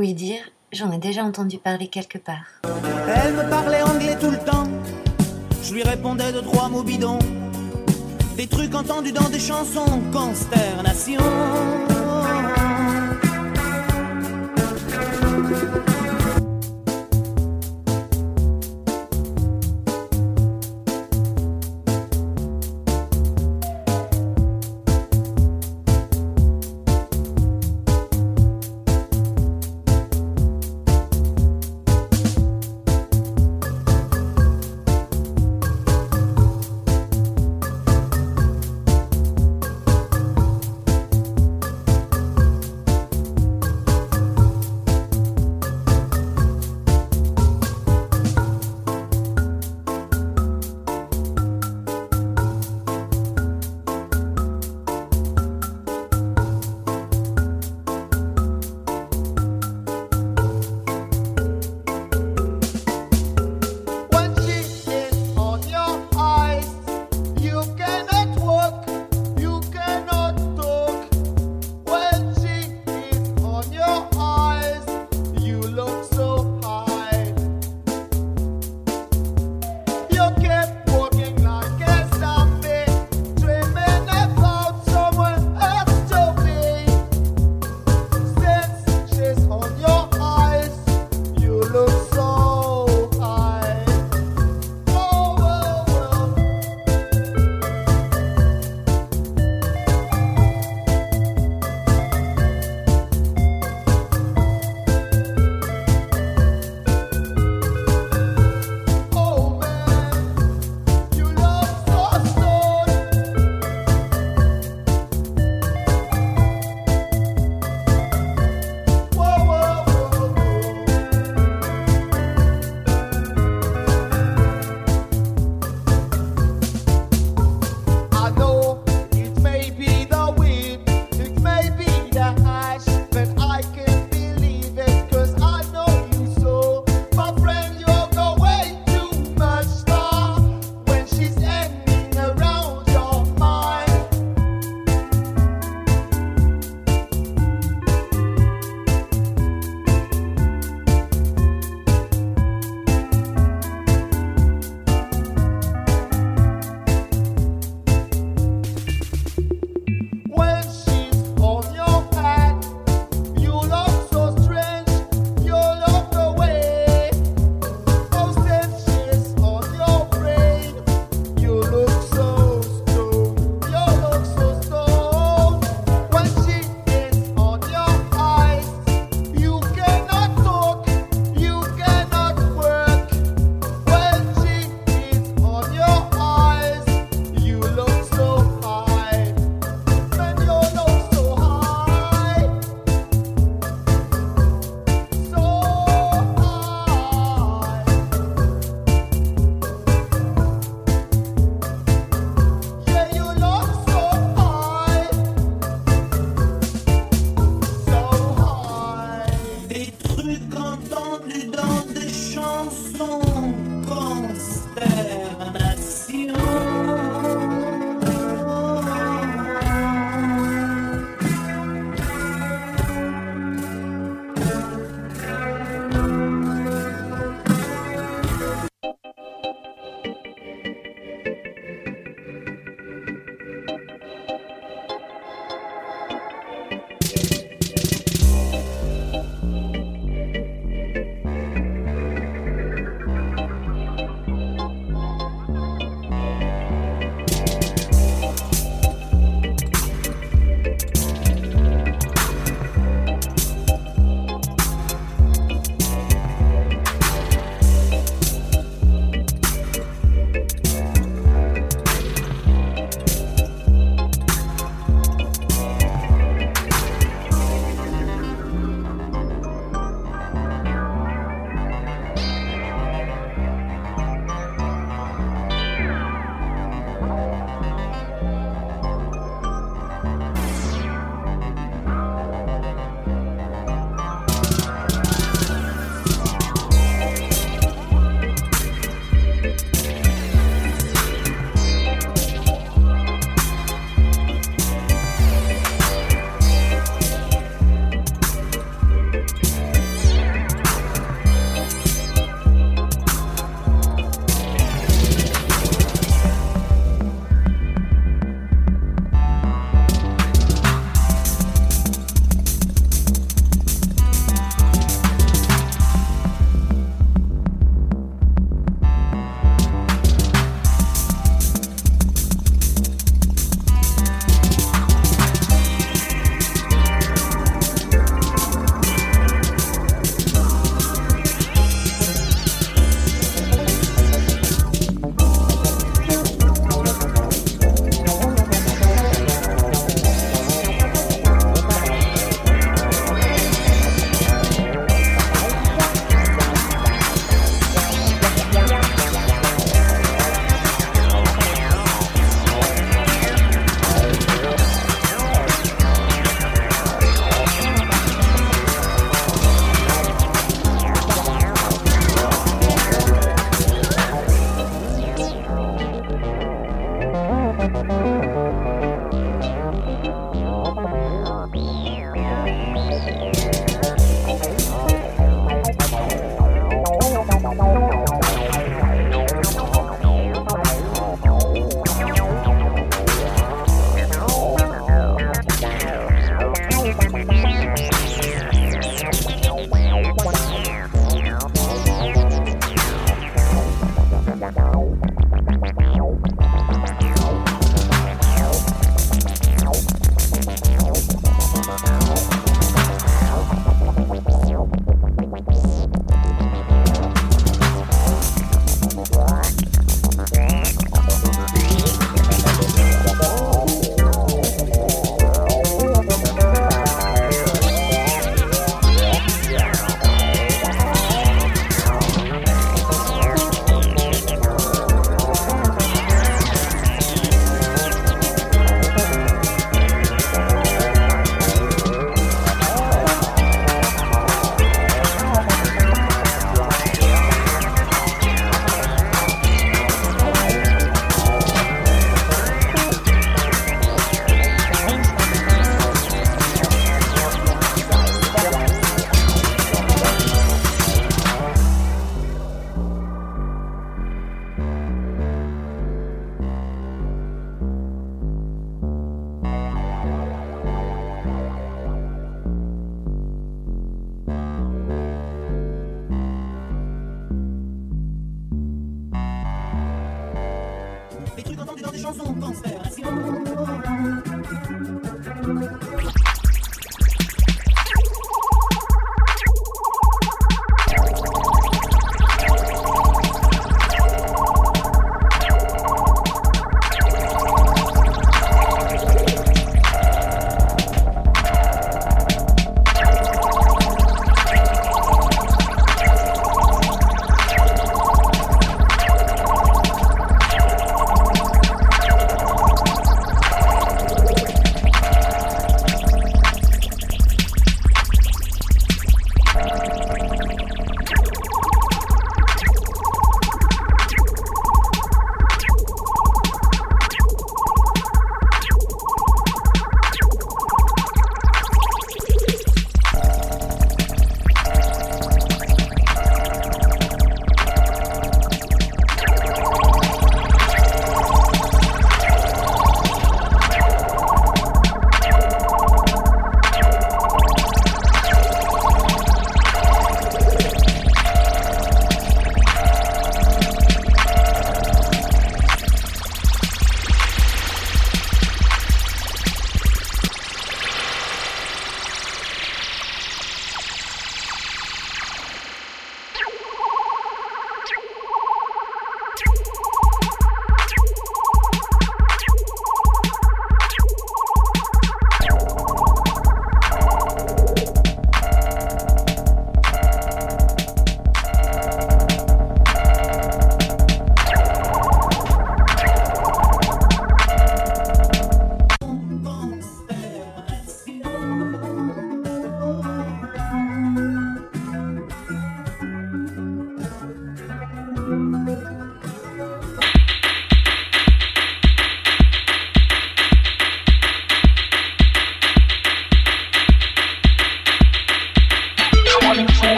Oui dire, j'en ai déjà entendu parler quelque part. Elle me parlait anglais tout le temps. Je lui répondais de trois mots bidons. Des trucs entendus dans des chansons, consternation.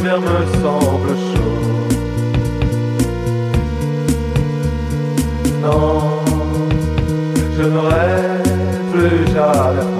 l'hiver me semble chaud. Non, je ne rêve plus jamais.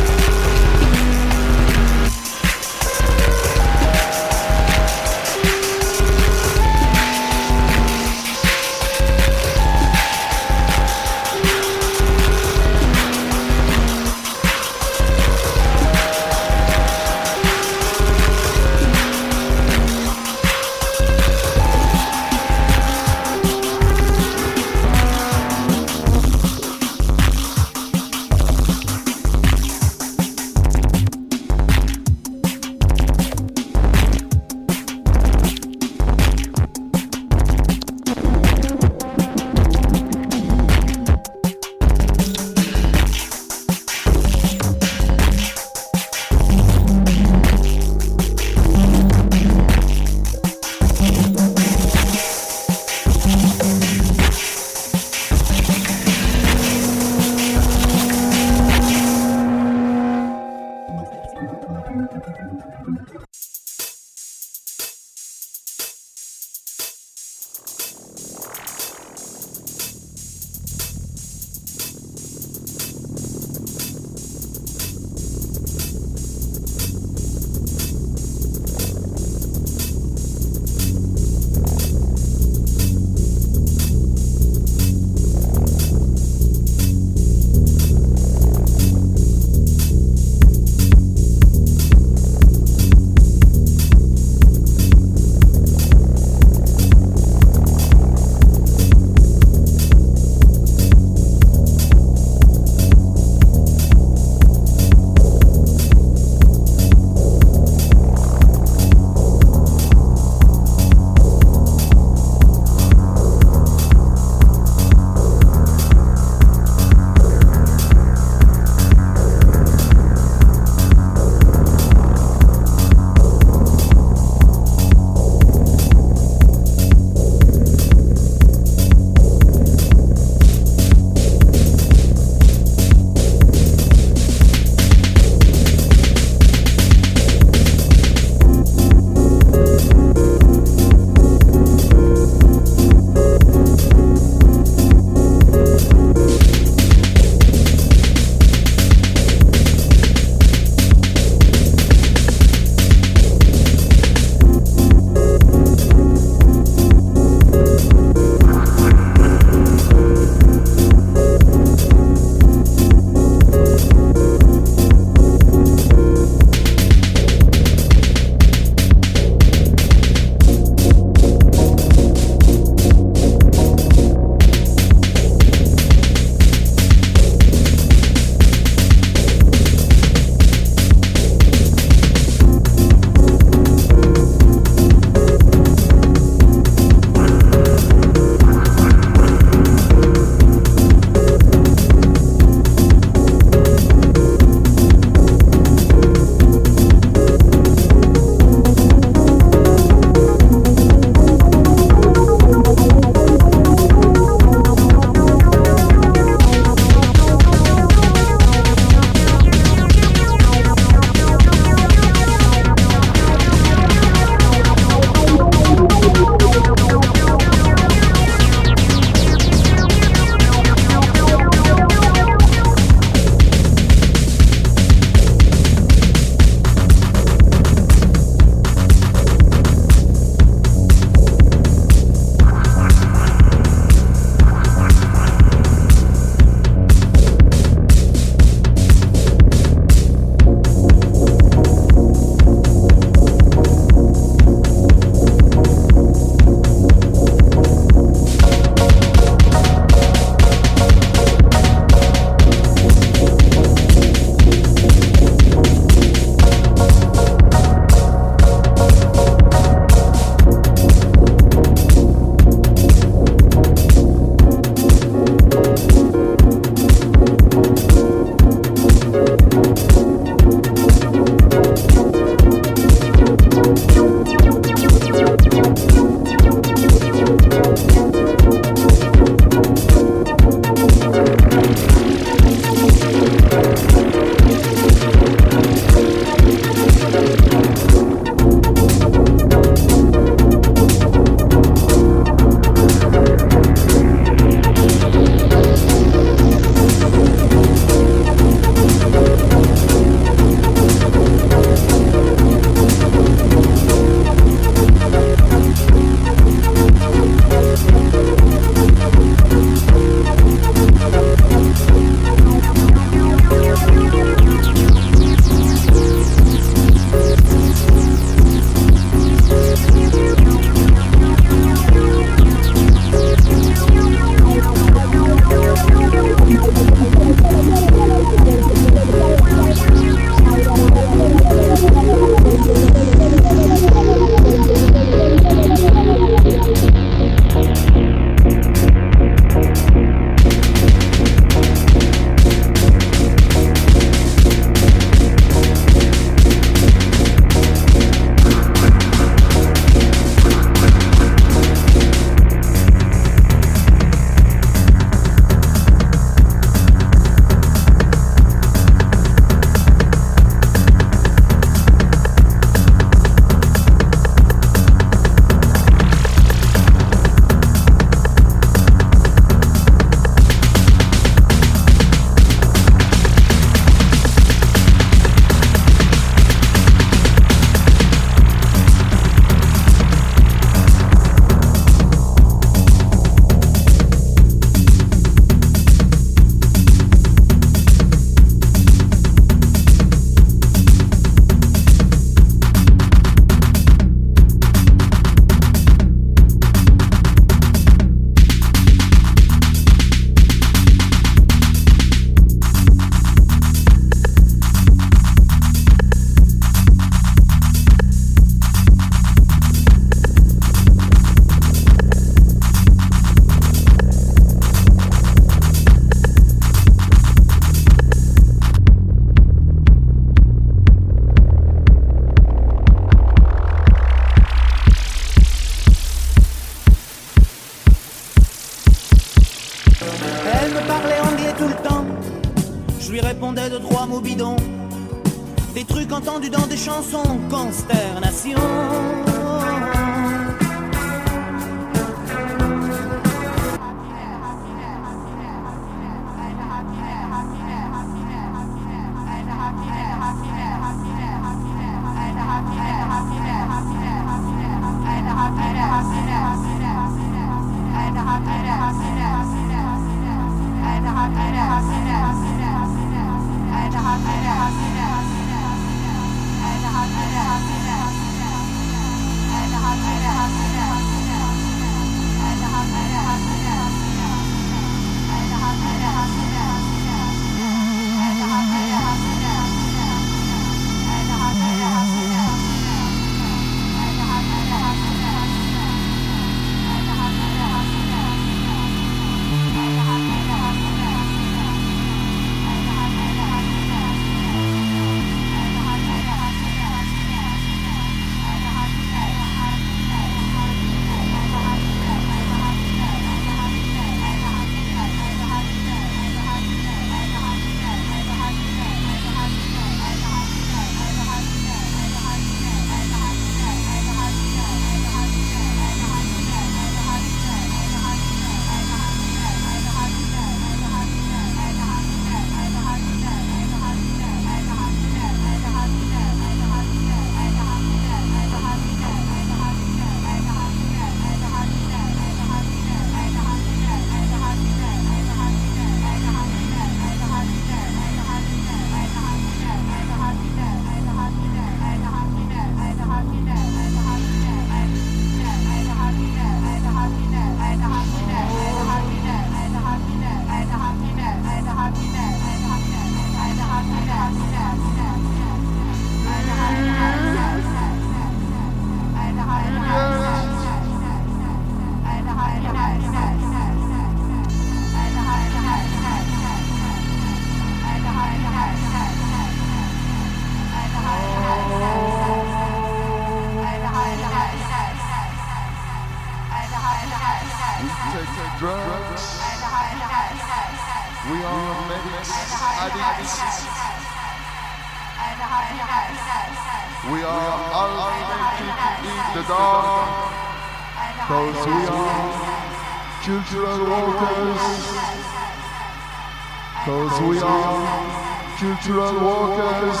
Cultural workers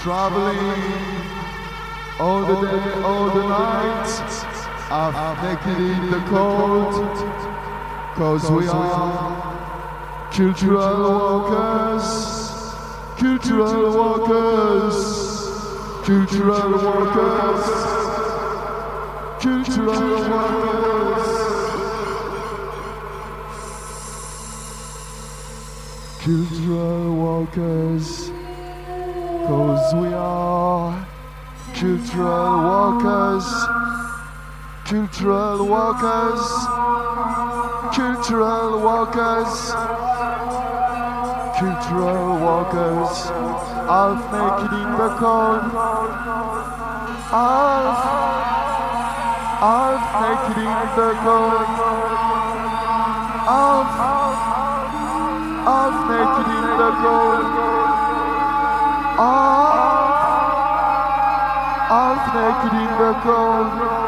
traveling all the day, all the night, half naked in the cold, cause we are cultural workers, cultural workers, cultural workers, cultural workers. Workers, cause we are cultural workers, cultural workers, cultural workers, cultural workers, half naked in the half, half naked in the cold, half half naked in the cold. Half, half naked in the cold.